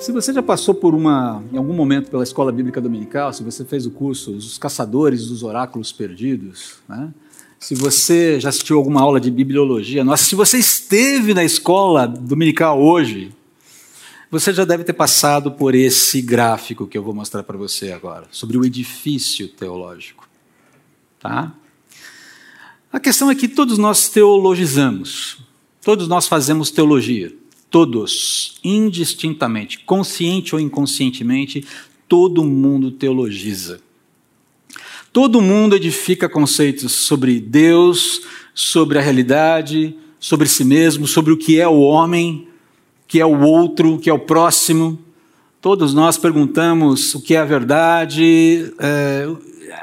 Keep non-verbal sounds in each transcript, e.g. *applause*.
Se você já passou por uma, em algum momento pela escola bíblica dominical, se você fez o curso Os Caçadores dos Oráculos Perdidos, né? se você já assistiu alguma aula de bibliologia, nossa, se você esteve na escola dominical hoje, você já deve ter passado por esse gráfico que eu vou mostrar para você agora, sobre o edifício teológico. Tá? A questão é que todos nós teologizamos, todos nós fazemos teologia. Todos, indistintamente, consciente ou inconscientemente, todo mundo teologiza. Todo mundo edifica conceitos sobre Deus, sobre a realidade, sobre si mesmo, sobre o que é o homem, que é o outro, que é o próximo. Todos nós perguntamos o que é a verdade, é,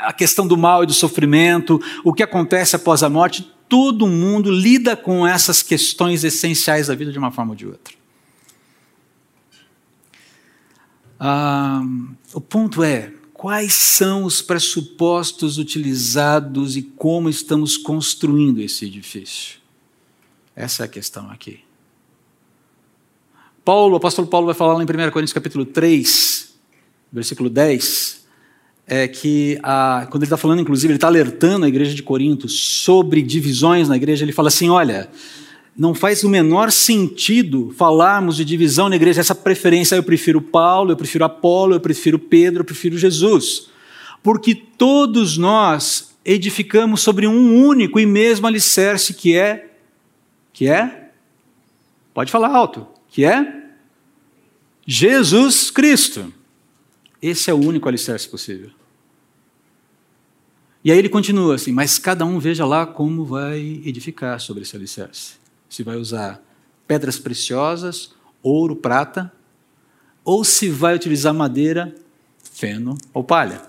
a questão do mal e do sofrimento, o que acontece após a morte todo mundo lida com essas questões essenciais da vida de uma forma ou de outra. Ah, o ponto é: quais são os pressupostos utilizados e como estamos construindo esse edifício? Essa é a questão aqui. Paulo, o apóstolo Paulo vai falar lá em 1 Coríntios capítulo 3, versículo 10, é que, a, quando ele está falando, inclusive, ele está alertando a igreja de Corinto sobre divisões na igreja, ele fala assim: olha, não faz o menor sentido falarmos de divisão na igreja, essa preferência, eu prefiro Paulo, eu prefiro Apolo, eu prefiro Pedro, eu prefiro Jesus. Porque todos nós edificamos sobre um único e mesmo alicerce que é, que é, pode falar alto, que é Jesus Cristo. Esse é o único alicerce possível. E aí ele continua assim, mas cada um veja lá como vai edificar sobre esse alicerce. Se vai usar pedras preciosas, ouro, prata, ou se vai utilizar madeira, feno ou palha.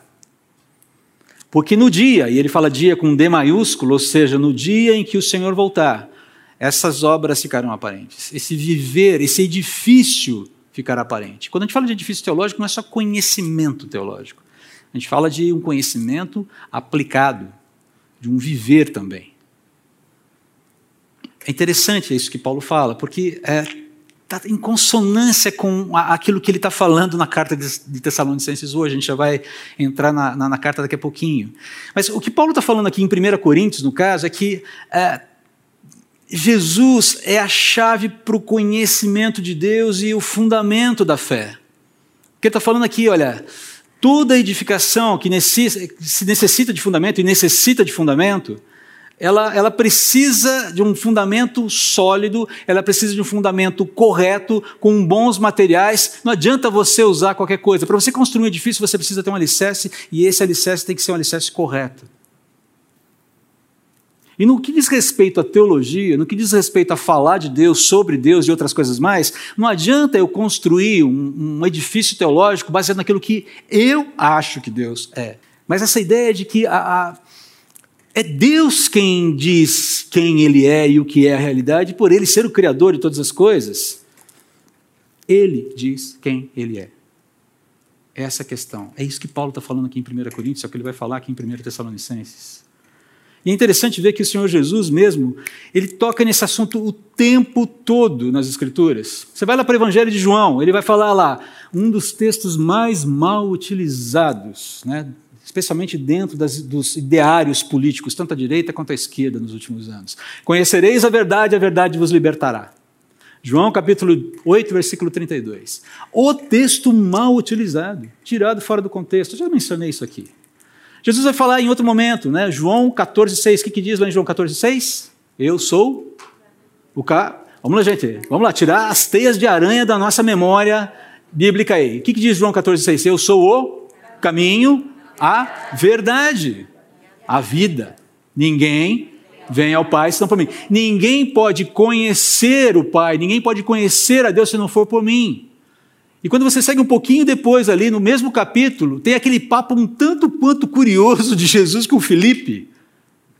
Porque no dia, e ele fala dia com D maiúsculo, ou seja, no dia em que o Senhor voltar, essas obras ficarão aparentes. Esse viver, esse edifício ficará aparente. Quando a gente fala de edifício teológico, não é só conhecimento teológico. A gente fala de um conhecimento aplicado, de um viver também. É interessante isso que Paulo fala, porque está é, tá em consonância com aquilo que ele está falando na carta de Tessalonicenses hoje. A gente já vai entrar na, na, na carta daqui a pouquinho. Mas o que Paulo está falando aqui em 1 Coríntios, no caso, é que é, Jesus é a chave para o conhecimento de Deus e o fundamento da fé. O que ele está falando aqui, olha, toda edificação que se necessita de fundamento e necessita de fundamento, ela, ela precisa de um fundamento sólido, ela precisa de um fundamento correto, com bons materiais. Não adianta você usar qualquer coisa. Para você construir um edifício, você precisa ter um alicerce, e esse alicerce tem que ser um alicerce correto. E no que diz respeito à teologia, no que diz respeito a falar de Deus, sobre Deus e outras coisas mais, não adianta eu construir um, um edifício teológico baseado naquilo que eu acho que Deus é. Mas essa ideia de que a, a, é Deus quem diz quem Ele é e o que é a realidade, por Ele ser o Criador de todas as coisas, Ele diz quem Ele é. Essa é questão. É isso que Paulo está falando aqui em 1 Coríntios, é o que ele vai falar aqui em 1 Tessalonicenses. E é interessante ver que o Senhor Jesus mesmo, ele toca nesse assunto o tempo todo nas Escrituras. Você vai lá para o Evangelho de João, ele vai falar lá, um dos textos mais mal utilizados, né, especialmente dentro das, dos ideários políticos, tanto à direita quanto à esquerda nos últimos anos. Conhecereis a verdade, a verdade vos libertará. João capítulo 8, versículo 32. O texto mal utilizado, tirado fora do contexto. Eu já mencionei isso aqui. Jesus vai falar em outro momento, né? João 14,6. O que, que diz lá em João 14,6? Eu sou o ca... Vamos lá, gente. Vamos lá, tirar as teias de aranha da nossa memória bíblica aí. O que, que diz João 14,6? Eu sou o caminho, a verdade, a vida. Ninguém vem ao Pai senão por mim. Ninguém pode conhecer o Pai, ninguém pode conhecer a Deus se não for por mim. E quando você segue um pouquinho depois ali, no mesmo capítulo, tem aquele papo um tanto quanto curioso de Jesus com Felipe,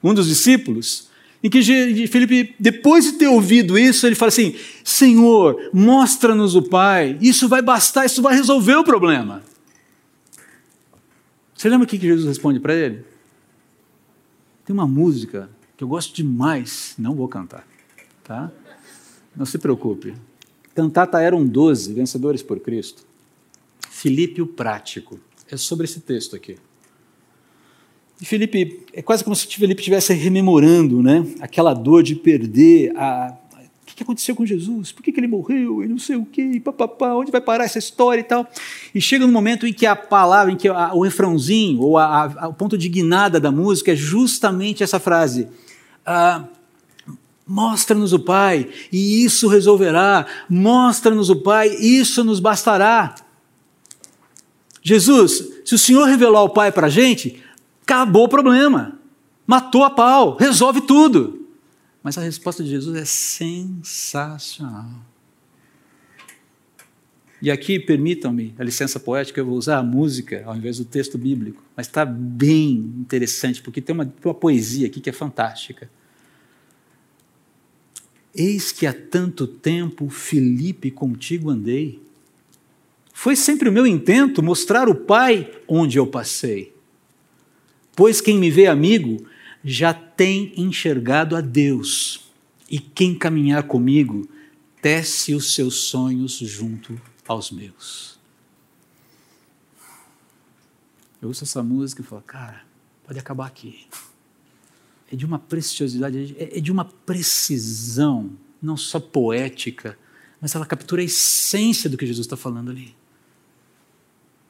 um dos discípulos, em que Felipe, depois de ter ouvido isso, ele fala assim: Senhor, mostra-nos o Pai, isso vai bastar, isso vai resolver o problema. Você lembra o que Jesus responde para ele? Tem uma música que eu gosto demais, não vou cantar, tá? Não se preocupe. Cantata eram 12, vencedores por Cristo. Filipe o prático. É sobre esse texto aqui. E Felipe, é quase como se Felipe estivesse rememorando né, aquela dor de perder a. O que aconteceu com Jesus? Por que, ele morreu? E não sei o quê, papapá, onde vai parar essa história e tal. E chega no momento em que a palavra, em que a, o refrãozinho, ou a, a, o ponto de guinada da música é justamente essa frase. Ah, Mostra-nos o Pai, e isso resolverá. Mostra-nos o Pai, isso nos bastará. Jesus, se o Senhor revelar o Pai para a gente, acabou o problema. Matou a pau, resolve tudo. Mas a resposta de Jesus é sensacional. E aqui, permitam-me a licença poética, eu vou usar a música ao invés do texto bíblico, mas está bem interessante, porque tem uma, uma poesia aqui que é fantástica. Eis que há tanto tempo, Filipe, contigo andei. Foi sempre o meu intento mostrar o Pai onde eu passei. Pois quem me vê amigo já tem enxergado a Deus, e quem caminhar comigo tece os seus sonhos junto aos meus. Eu ouço essa música e falo, cara, pode acabar aqui. É de uma preciosidade, é de uma precisão, não só poética, mas ela captura a essência do que Jesus está falando ali.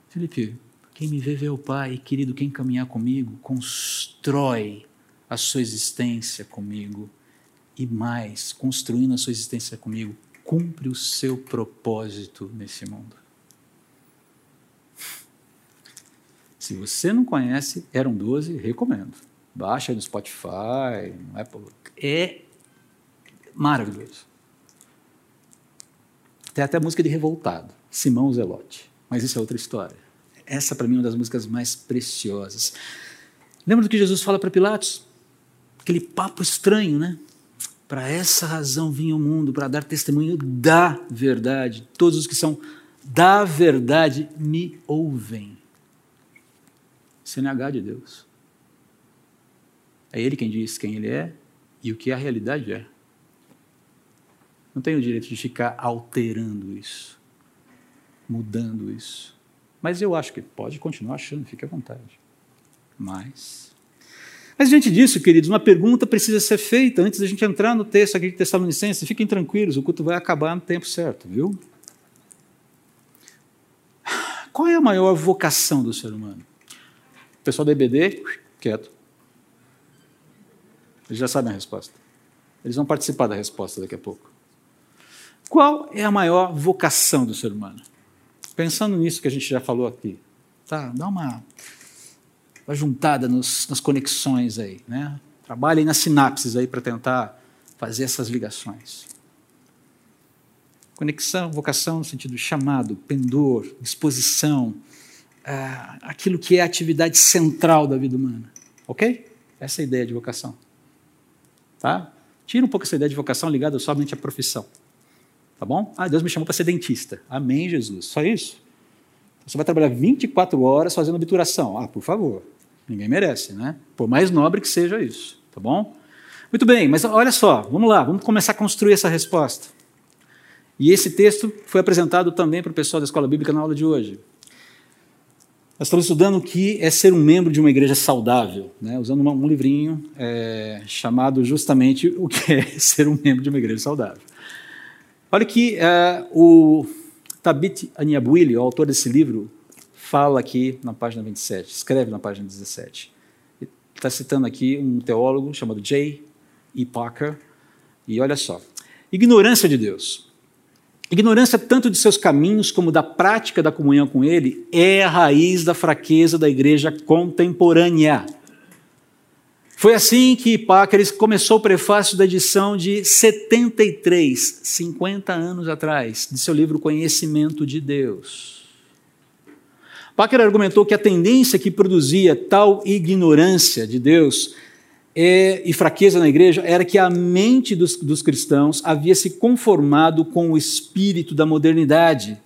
Felipe, quem me vê, vê o Pai. Querido, quem caminhar comigo, constrói a sua existência comigo. E mais, construindo a sua existência comigo, cumpre o seu propósito nesse mundo. Se você não conhece, eram 12, recomendo. Baixa no Spotify, no Apple. É maravilhoso. Tem até música de Revoltado, Simão Zelote. Mas isso é outra história. Essa, para mim, é uma das músicas mais preciosas. Lembra do que Jesus fala para Pilatos? Aquele papo estranho, né? Para essa razão vinha o mundo, para dar testemunho da verdade. Todos os que são da verdade me ouvem. CNH de Deus. É Ele quem diz quem Ele é e o que a realidade é. Não tenho o direito de ficar alterando isso, mudando isso. Mas eu acho que pode continuar achando, fique à vontade. Mas. Mas diante disso, queridos, uma pergunta precisa ser feita antes da gente entrar no texto aqui de Tessalonicenses. Fiquem tranquilos, o culto vai acabar no tempo certo, viu? Qual é a maior vocação do ser humano? O pessoal da EBD, quieto. Eles já sabem a resposta. Eles vão participar da resposta daqui a pouco. Qual é a maior vocação do ser humano? Pensando nisso que a gente já falou aqui, tá? Dá uma, uma juntada nos, nas conexões aí, né? Trabalhem nas sinapses aí para tentar fazer essas ligações. Conexão, vocação no sentido chamado, pendor, disposição, é, aquilo que é a atividade central da vida humana. Ok? Essa é a ideia de vocação. Tá? Tira um pouco essa ideia de vocação ligada somente à profissão. Tá bom? Ah, Deus me chamou para ser dentista. Amém, Jesus. Só isso? Você vai trabalhar 24 horas fazendo obturação. Ah, por favor. Ninguém merece, né? Por mais nobre que seja isso. Tá bom? Muito bem, mas olha só, vamos lá, vamos começar a construir essa resposta. E esse texto foi apresentado também para o pessoal da escola bíblica na aula de hoje. Nós estamos estudando o que é ser um membro de uma igreja saudável, né? usando um livrinho é, chamado justamente o que é *laughs* ser um membro de uma igreja saudável. Olha que uh, o Tabit Aniabuili, o autor desse livro, fala aqui na página 27, escreve na página 17. Está citando aqui um teólogo chamado J. E. Parker, e olha só: ignorância de Deus. Ignorância tanto de seus caminhos como da prática da comunhão com Ele é a raiz da fraqueza da igreja contemporânea. Foi assim que Pácares começou o prefácio da edição de 73, 50 anos atrás, de seu livro Conhecimento de Deus. Pácares argumentou que a tendência que produzia tal ignorância de Deus é, e fraqueza na igreja era que a mente dos, dos cristãos havia se conformado com o espírito da modernidade,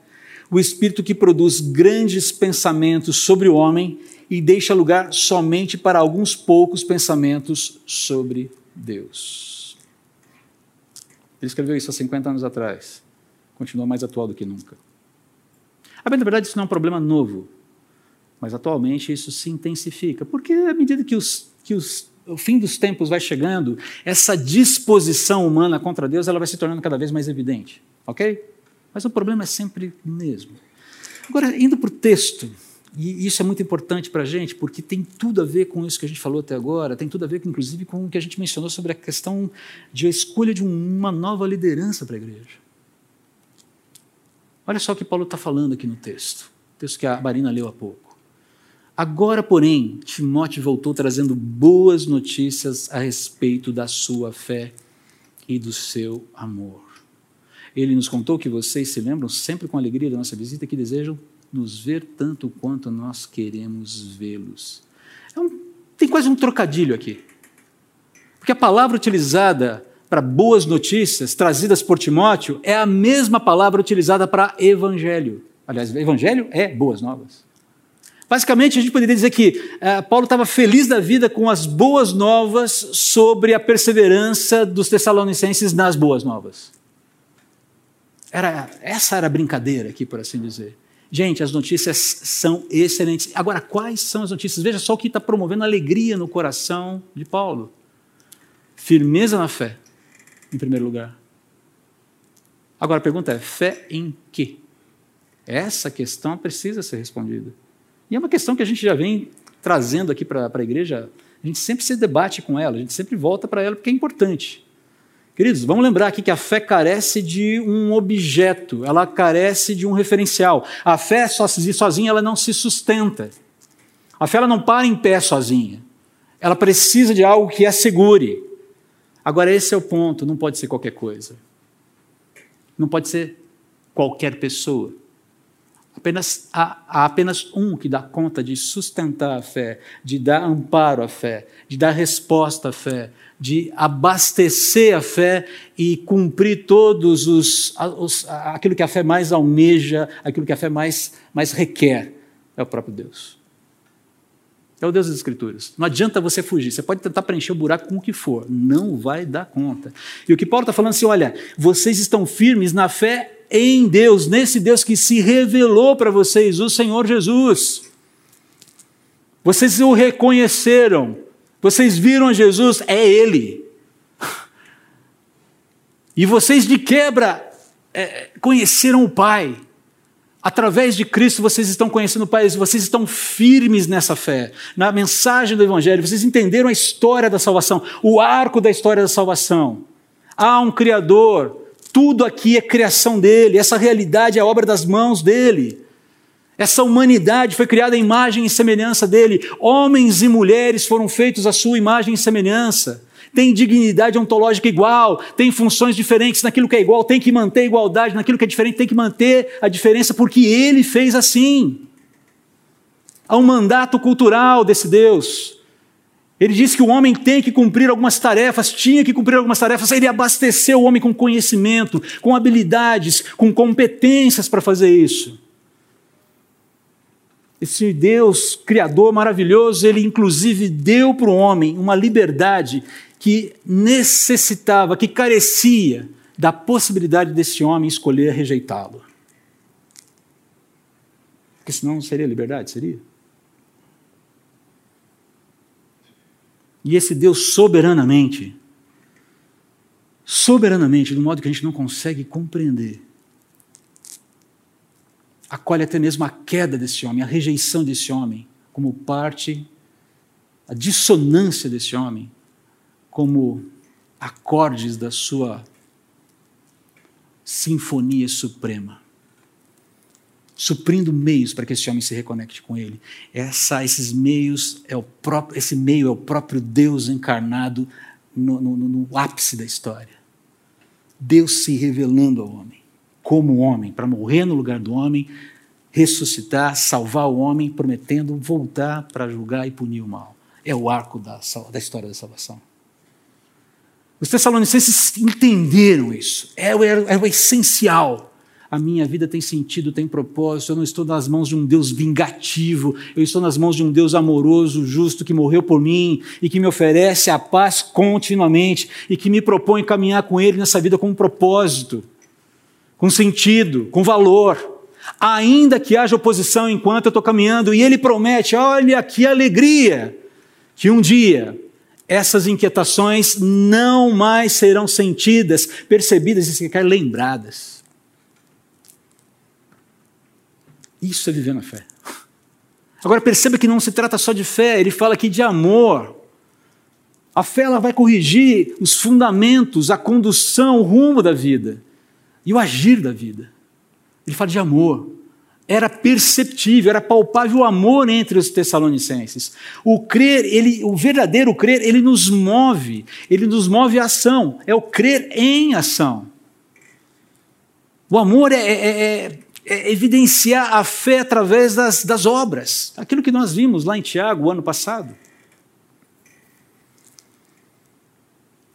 o espírito que produz grandes pensamentos sobre o homem e deixa lugar somente para alguns poucos pensamentos sobre Deus. Ele escreveu isso há 50 anos atrás. continua mais atual do que nunca. A bem, na verdade, isso não é um problema novo, mas atualmente isso se intensifica, porque à medida que, os, que os, o fim dos tempos vai chegando, essa disposição humana contra Deus ela vai se tornando cada vez mais evidente, ok? Mas o problema é sempre o mesmo. Agora, indo para o texto, e isso é muito importante para a gente, porque tem tudo a ver com isso que a gente falou até agora, tem tudo a ver, inclusive, com o que a gente mencionou sobre a questão de a escolha de uma nova liderança para a igreja. Olha só o que Paulo está falando aqui no texto, texto que a Marina leu há pouco. Agora, porém, Timóteo voltou trazendo boas notícias a respeito da sua fé e do seu amor. Ele nos contou que vocês se lembram sempre com alegria da nossa visita que desejam nos ver tanto quanto nós queremos vê-los. É um, tem quase um trocadilho aqui. Porque a palavra utilizada para boas notícias trazidas por Timóteo é a mesma palavra utilizada para evangelho. Aliás, evangelho é boas novas. Basicamente, a gente poderia dizer que uh, Paulo estava feliz da vida com as boas novas sobre a perseverança dos tessalonicenses nas boas novas. Era, essa era a brincadeira aqui, por assim dizer. Gente, as notícias são excelentes. Agora, quais são as notícias? Veja só o que está promovendo alegria no coração de Paulo: firmeza na fé, em primeiro lugar. Agora, a pergunta é: fé em quê? Essa questão precisa ser respondida. E é uma questão que a gente já vem trazendo aqui para a igreja. A gente sempre se debate com ela, a gente sempre volta para ela porque é importante. Queridos, vamos lembrar aqui que a fé carece de um objeto, ela carece de um referencial. A fé sozinha ela não se sustenta. A fé ela não para em pé sozinha. Ela precisa de algo que a segure. Agora, esse é o ponto, não pode ser qualquer coisa. Não pode ser qualquer pessoa. Apenas, há, há, apenas um que dá conta de sustentar a fé, de dar amparo à fé, de dar resposta à fé, de abastecer a fé e cumprir todos os, os, aquilo que a fé mais almeja, aquilo que a fé mais, mais requer, é o próprio Deus. É o Deus das Escrituras. Não adianta você fugir. Você pode tentar preencher o buraco com o que for. Não vai dar conta. E o que Paulo está falando é assim: olha, vocês estão firmes na fé em Deus, nesse Deus que se revelou para vocês, o Senhor Jesus. Vocês o reconheceram, vocês viram Jesus, é Ele. *laughs* E vocês de quebra é, conheceram o Pai. Através de Cristo vocês estão conhecendo o Pai, vocês estão firmes nessa fé, na mensagem do Evangelho, vocês entenderam a história da salvação, o arco da história da salvação. Há um Criador, tudo aqui é criação dele, essa realidade é obra das mãos dele. Essa humanidade foi criada em imagem e semelhança dele. Homens e mulheres foram feitos à sua imagem e semelhança. Tem dignidade ontológica igual, tem funções diferentes naquilo que é igual, tem que manter a igualdade, naquilo que é diferente, tem que manter a diferença, porque ele fez assim. Há um mandato cultural desse Deus. Ele disse que o homem tem que cumprir algumas tarefas, tinha que cumprir algumas tarefas, ele abasteceu o homem com conhecimento, com habilidades, com competências para fazer isso esse Deus criador maravilhoso, ele inclusive deu para o homem uma liberdade que necessitava, que carecia da possibilidade desse homem escolher rejeitá-lo. Porque senão não seria liberdade, seria? E esse Deus soberanamente, soberanamente, de um modo que a gente não consegue compreender, acolhe até mesmo a queda desse homem, a rejeição desse homem, como parte, a dissonância desse homem, como acordes da sua sinfonia suprema, suprindo meios para que esse homem se reconecte com ele. Essa, esses meios é o próprio, esse meio é o próprio Deus encarnado no, no, no ápice da história. Deus se revelando ao homem como homem, para morrer no lugar do homem, ressuscitar, salvar o homem, prometendo voltar para julgar e punir o mal. É o arco da, da história da salvação. Os Tessalonicenses entenderam isso, é o, é o essencial. A minha vida tem sentido, tem propósito. Eu não estou nas mãos de um Deus vingativo, eu estou nas mãos de um Deus amoroso, justo, que morreu por mim e que me oferece a paz continuamente e que me propõe caminhar com Ele nessa vida com um propósito com sentido, com valor. Ainda que haja oposição enquanto eu estou caminhando, e ele promete: olha que alegria, que um dia essas inquietações não mais serão sentidas, percebidas e sequer lembradas. Isso é viver na fé. Agora perceba que não se trata só de fé, ele fala aqui de amor. A fé ela vai corrigir os fundamentos, a condução, o rumo da vida e o agir da vida. Ele fala de amor. Era perceptível, era palpável o amor entre os tessalonicenses. O crer, ele, o verdadeiro crer, ele nos move, ele nos move à ação. É o crer em ação. O amor é, é, é, é evidenciar a fé através das, das obras. Aquilo que nós vimos lá em Tiago, o ano passado.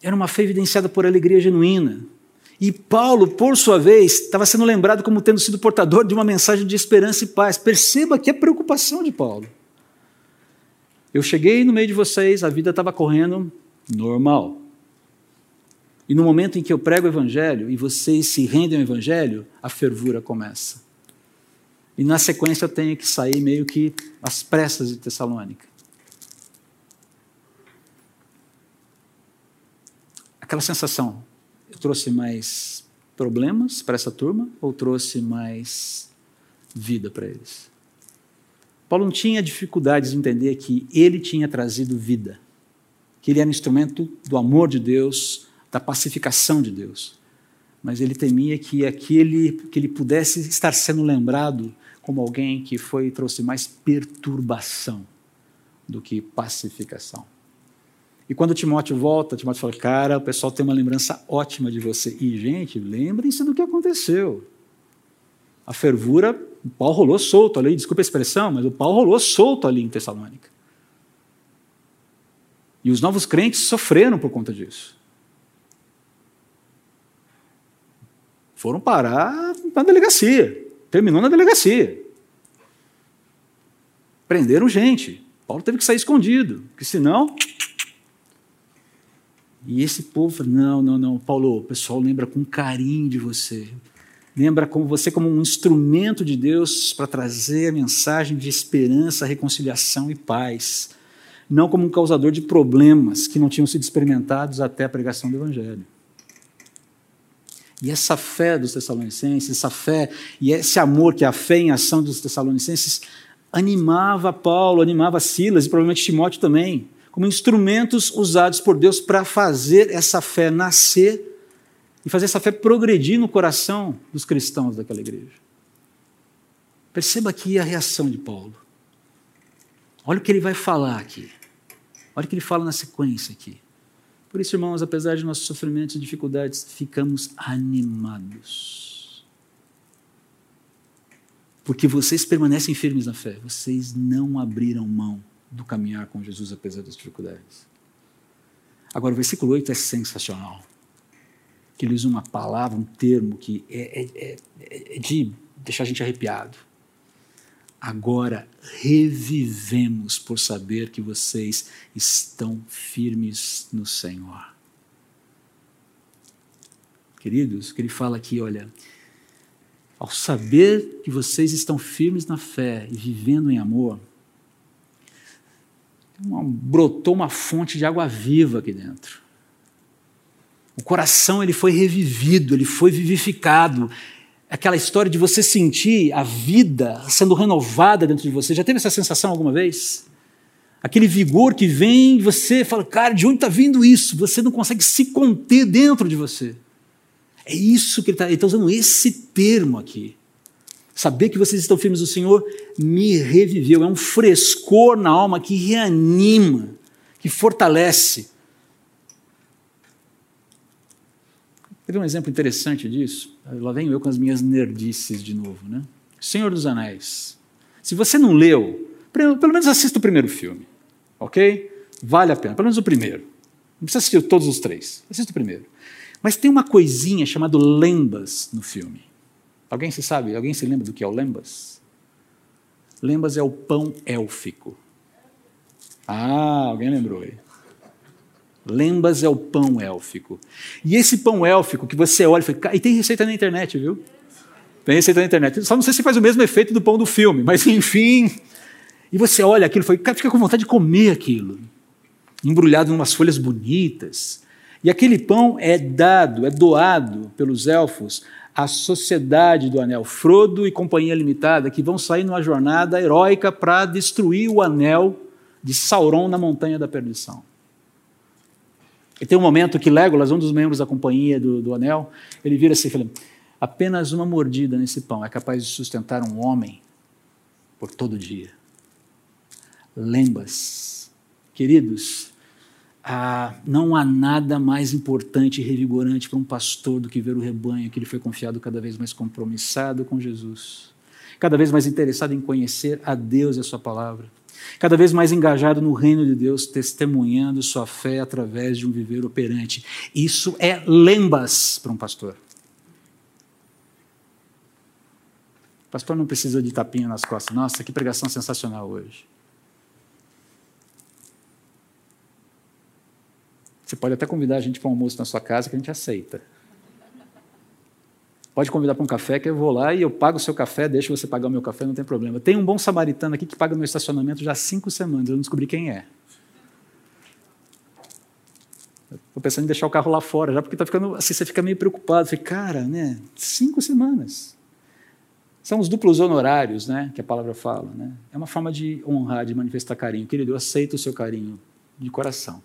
Era uma fé evidenciada por alegria genuína. E Paulo, por sua vez, estava sendo lembrado como tendo sido portador de uma mensagem de esperança e paz. Perceba que é preocupação de Paulo. Eu cheguei no meio de vocês, a vida estava correndo normal. E no momento em que eu prego o evangelho e vocês se rendem ao evangelho, a fervura começa. E na sequência eu tenho que sair meio que às pressas de Tessalônica. aquela sensação, eu trouxe mais problemas para essa turma ou trouxe mais vida para eles? Paulo não tinha dificuldades de entender que ele tinha trazido vida, que ele era instrumento do amor de Deus, da pacificação de Deus. Mas ele temia que aquele que ele pudesse estar sendo lembrado como alguém que foi trouxe mais perturbação do que pacificação. E quando Timóteo volta, Timóteo fala: Cara, o pessoal tem uma lembrança ótima de você. E, gente, lembrem-se do que aconteceu. A fervura, o pau rolou solto ali, desculpa a expressão, mas o pau rolou solto ali em Tessalônica. E os novos crentes sofreram por conta disso. Foram parar na delegacia. Terminou na delegacia. Prenderam gente. Paulo teve que sair escondido, porque senão e esse povo, não, não, não, Paulo, o pessoal lembra com carinho de você. Lembra como você como um instrumento de Deus para trazer a mensagem de esperança, reconciliação e paz, não como um causador de problemas que não tinham sido experimentados até a pregação do evangelho. E essa fé dos Tessalonicenses, essa fé e esse amor que é a fé em ação dos Tessalonicenses animava Paulo, animava Silas e provavelmente Timóteo também como instrumentos usados por Deus para fazer essa fé nascer e fazer essa fé progredir no coração dos cristãos daquela igreja. Perceba aqui a reação de Paulo. Olha o que ele vai falar aqui. Olha o que ele fala na sequência aqui. Por isso, irmãos, apesar de nossos sofrimentos e dificuldades, ficamos animados. Porque vocês permanecem firmes na fé, vocês não abriram mão do caminhar com Jesus apesar das dificuldades. Agora, o versículo 8 é sensacional. Que ele usa uma palavra, um termo que é, é, é, é de deixar a gente arrepiado. Agora revivemos por saber que vocês estão firmes no Senhor. Queridos, que ele fala aqui, olha, ao saber que vocês estão firmes na fé e vivendo em amor, uma, brotou uma fonte de água viva aqui dentro. O coração ele foi revivido, ele foi vivificado. Aquela história de você sentir a vida sendo renovada dentro de você. Já teve essa sensação alguma vez? Aquele vigor que vem, você fala, cara, de onde está vindo isso? Você não consegue se conter dentro de você. É isso que ele está tá usando esse termo aqui. Saber que vocês estão firmes no Senhor me reviveu. É um frescor na alma que reanima, que fortalece. Quer um exemplo interessante disso? Lá venho eu com as minhas nerdices de novo, né? Senhor dos Anéis. Se você não leu, pelo menos assista o primeiro filme, ok? Vale a pena, pelo menos o primeiro. Não precisa assistir todos os três, assista o primeiro. Mas tem uma coisinha chamada lembas no filme. Alguém se sabe? Alguém se lembra do que é o lembas? Lembas é o pão élfico. Ah, alguém lembrou aí. Lembas é o pão élfico. E esse pão élfico que você olha e fala, e tem receita na internet, viu? Tem receita na internet. Só não sei se faz o mesmo efeito do pão do filme, mas *laughs* enfim. E você olha aquilo e fica com vontade de comer aquilo. Embrulhado em umas folhas bonitas. E aquele pão é dado, é doado pelos elfos à sociedade do anel, Frodo e Companhia Limitada, que vão sair numa jornada heróica para destruir o anel de Sauron na Montanha da Perdição. E tem um momento que Legolas, um dos membros da Companhia do, do Anel, ele vira assim e fala, apenas uma mordida nesse pão é capaz de sustentar um homem por todo dia. Lembas, queridos, ah, não há nada mais importante e revigorante para um pastor do que ver o rebanho que ele foi confiado cada vez mais compromissado com Jesus, cada vez mais interessado em conhecer a Deus e a Sua palavra, cada vez mais engajado no reino de Deus, testemunhando sua fé através de um viver operante. Isso é lembas para um pastor. O pastor não precisa de tapinha nas costas. Nossa, que pregação sensacional hoje. Você pode até convidar a gente para um almoço na sua casa que a gente aceita. Pode convidar para um café que eu vou lá e eu pago o seu café, deixo você pagar o meu café, não tem problema. Tem um bom samaritano aqui que paga meu estacionamento já há cinco semanas, eu não descobri quem é. Estou pensando em deixar o carro lá fora, já porque tá ficando assim, você fica meio preocupado. Falei, cara, né? Cinco semanas. São os duplos honorários, né? Que a palavra fala, né? É uma forma de honrar, de manifestar carinho. Querido, eu aceito o seu carinho de coração.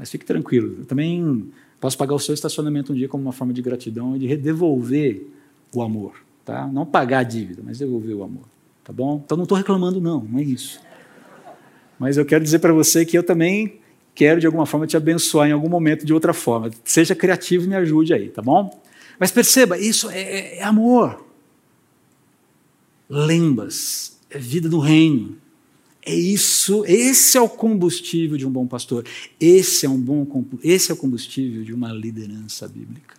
Mas fique tranquilo, eu também posso pagar o seu estacionamento um dia como uma forma de gratidão e de devolver o amor. Tá? Não pagar a dívida, mas devolver o amor. Tá bom? Então não estou reclamando, não, não é isso. Mas eu quero dizer para você que eu também quero, de alguma forma, te abençoar em algum momento de outra forma. Seja criativo e me ajude aí, tá bom? Mas perceba, isso é, é, é amor. Lembas, é vida do reino. É isso, esse é o combustível de um bom pastor. Esse é um bom esse é o combustível de uma liderança bíblica.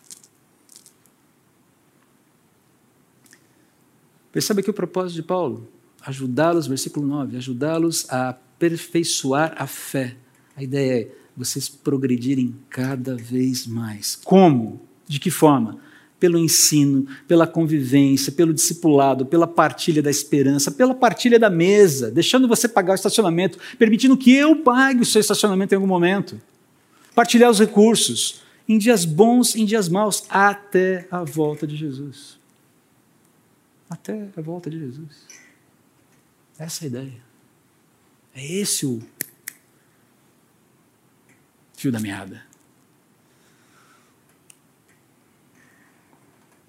Perceba que o propósito de Paulo, ajudá-los, versículo 9, ajudá-los a aperfeiçoar a fé. A ideia é vocês progredirem cada vez mais. Como? De que forma? Pelo ensino, pela convivência, pelo discipulado, pela partilha da esperança, pela partilha da mesa, deixando você pagar o estacionamento, permitindo que eu pague o seu estacionamento em algum momento. Partilhar os recursos, em dias bons, em dias maus, até a volta de Jesus. Até a volta de Jesus. Essa é a ideia. É esse o fio da meada.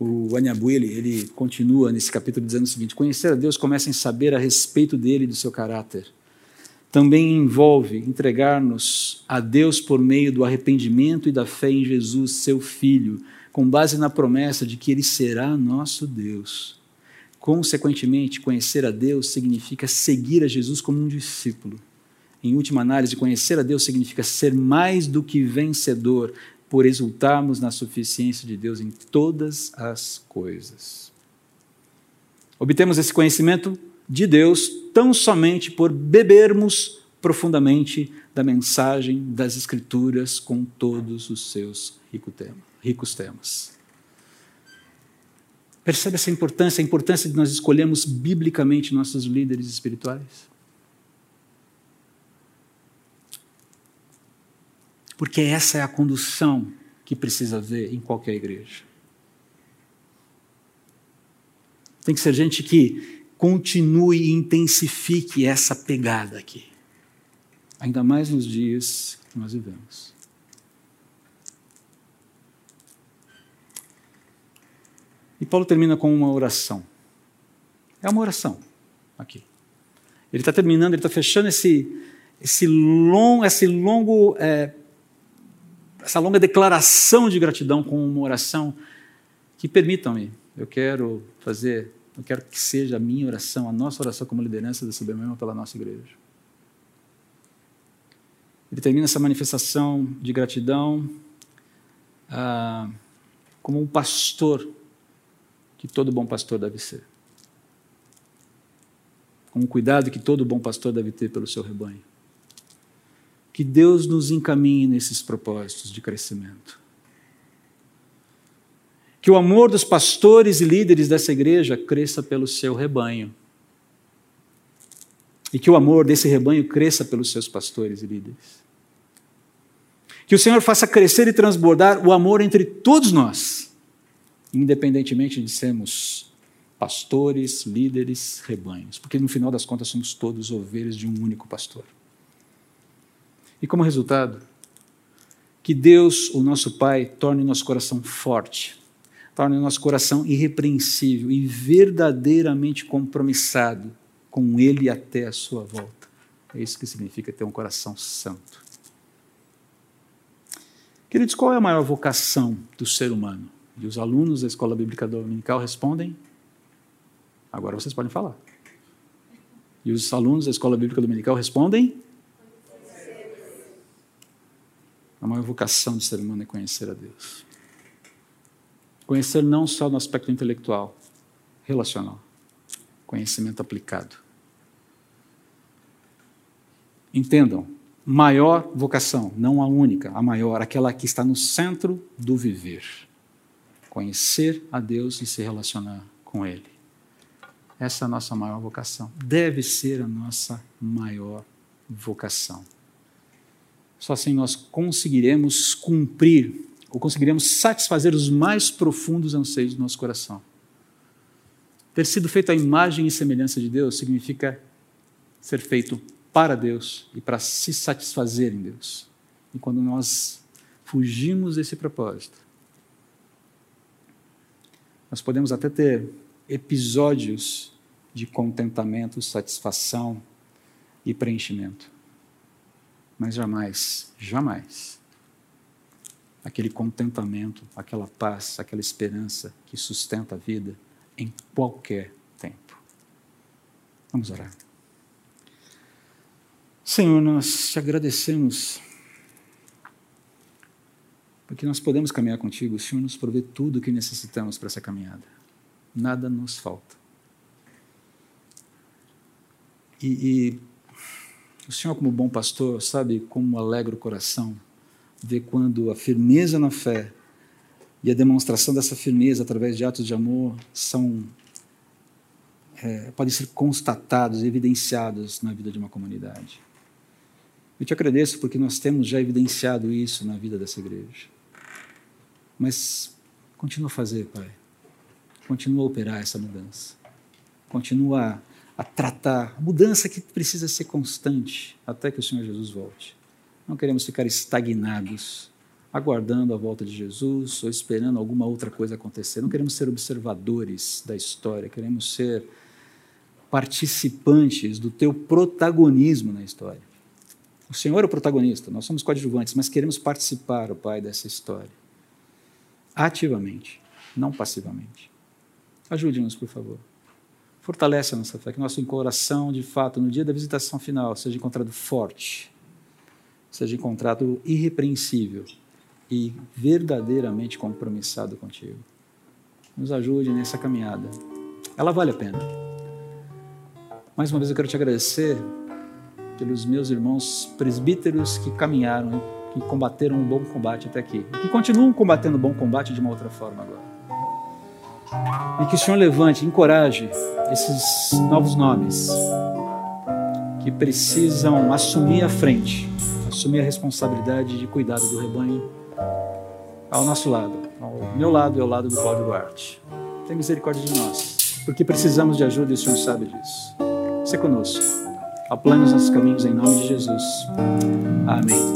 O Anyabuele, ele continua nesse capítulo dizendo o seguinte: Conhecer a Deus começa em saber a respeito dele e do seu caráter. Também envolve entregar-nos a Deus por meio do arrependimento e da fé em Jesus, seu Filho, com base na promessa de que ele será nosso Deus. Consequentemente, conhecer a Deus significa seguir a Jesus como um discípulo. Em última análise, conhecer a Deus significa ser mais do que vencedor, por exultarmos na suficiência de Deus em todas as coisas. Obtemos esse conhecimento de Deus tão somente por bebermos profundamente da mensagem das Escrituras com todos os seus ricos temas. Percebe essa importância, a importância de nós escolhermos biblicamente nossos líderes espirituais? Porque essa é a condução que precisa haver em qualquer igreja. Tem que ser gente que continue e intensifique essa pegada aqui. Ainda mais nos dias que nós vivemos. E Paulo termina com uma oração. É uma oração aqui. Ele está terminando, ele está fechando esse, esse, long, esse longo é, essa longa declaração de gratidão com uma oração que permitam-me, eu quero fazer, eu quero que seja a minha oração, a nossa oração como liderança da Soberana pela nossa igreja. Ele termina essa manifestação de gratidão ah, como um pastor que todo bom pastor deve ser. Com o cuidado que todo bom pastor deve ter pelo seu rebanho. Que Deus nos encaminhe nesses propósitos de crescimento. Que o amor dos pastores e líderes dessa igreja cresça pelo seu rebanho. E que o amor desse rebanho cresça pelos seus pastores e líderes. Que o Senhor faça crescer e transbordar o amor entre todos nós, independentemente de sermos pastores, líderes, rebanhos, porque no final das contas somos todos ovelhas de um único pastor. E como resultado, que Deus, o nosso Pai, torne nosso coração forte, torne nosso coração irrepreensível e verdadeiramente compromissado com Ele até a sua volta. É isso que significa ter um coração santo. Queridos, qual é a maior vocação do ser humano? E os alunos da Escola Bíblica Dominical respondem: Agora vocês podem falar. E os alunos da Escola Bíblica Dominical respondem: A maior vocação do ser humano é conhecer a Deus. Conhecer não só no aspecto intelectual, relacional, conhecimento aplicado. Entendam, maior vocação, não a única, a maior, aquela que está no centro do viver. Conhecer a Deus e se relacionar com Ele. Essa é a nossa maior vocação. Deve ser a nossa maior vocação. Só assim nós conseguiremos cumprir ou conseguiremos satisfazer os mais profundos anseios do nosso coração. Ter sido feito à imagem e semelhança de Deus significa ser feito para Deus e para se satisfazer em Deus. E quando nós fugimos desse propósito, nós podemos até ter episódios de contentamento, satisfação e preenchimento mas jamais, jamais aquele contentamento, aquela paz, aquela esperança que sustenta a vida em qualquer tempo. Vamos orar. Senhor, nós te agradecemos porque nós podemos caminhar contigo. O Senhor nos provê tudo o que necessitamos para essa caminhada. Nada nos falta. E, e o Senhor, como bom pastor, sabe como alegra o coração ver quando a firmeza na fé e a demonstração dessa firmeza através de atos de amor são é, podem ser constatados, evidenciados na vida de uma comunidade. Eu te agradeço porque nós temos já evidenciado isso na vida dessa igreja. Mas continua a fazer, Pai. Continua a operar essa mudança. Continua a tratar, mudança que precisa ser constante até que o Senhor Jesus volte. Não queremos ficar estagnados, aguardando a volta de Jesus ou esperando alguma outra coisa acontecer. Não queremos ser observadores da história, queremos ser participantes do teu protagonismo na história. O Senhor é o protagonista, nós somos coadjuvantes, mas queremos participar, o Pai, dessa história. Ativamente, não passivamente. Ajude-nos, por favor. Fortalece a nossa fé, que nosso coração, de fato, no dia da visitação final, seja encontrado forte, seja encontrado irrepreensível e verdadeiramente compromissado contigo. Nos ajude nessa caminhada. Ela vale a pena. Mais uma vez eu quero te agradecer pelos meus irmãos presbíteros que caminharam, que combateram um bom combate até aqui, e que continuam combatendo o bom combate de uma outra forma agora. E que o Senhor levante, encoraje esses novos nomes que precisam assumir a frente, assumir a responsabilidade de cuidado do rebanho ao nosso lado, ao meu lado e ao lado do Cláudio Duarte. Tem misericórdia de nós, porque precisamos de ajuda e o Senhor sabe disso. Você conosco. Aplane os nossos caminhos em nome de Jesus. Amém.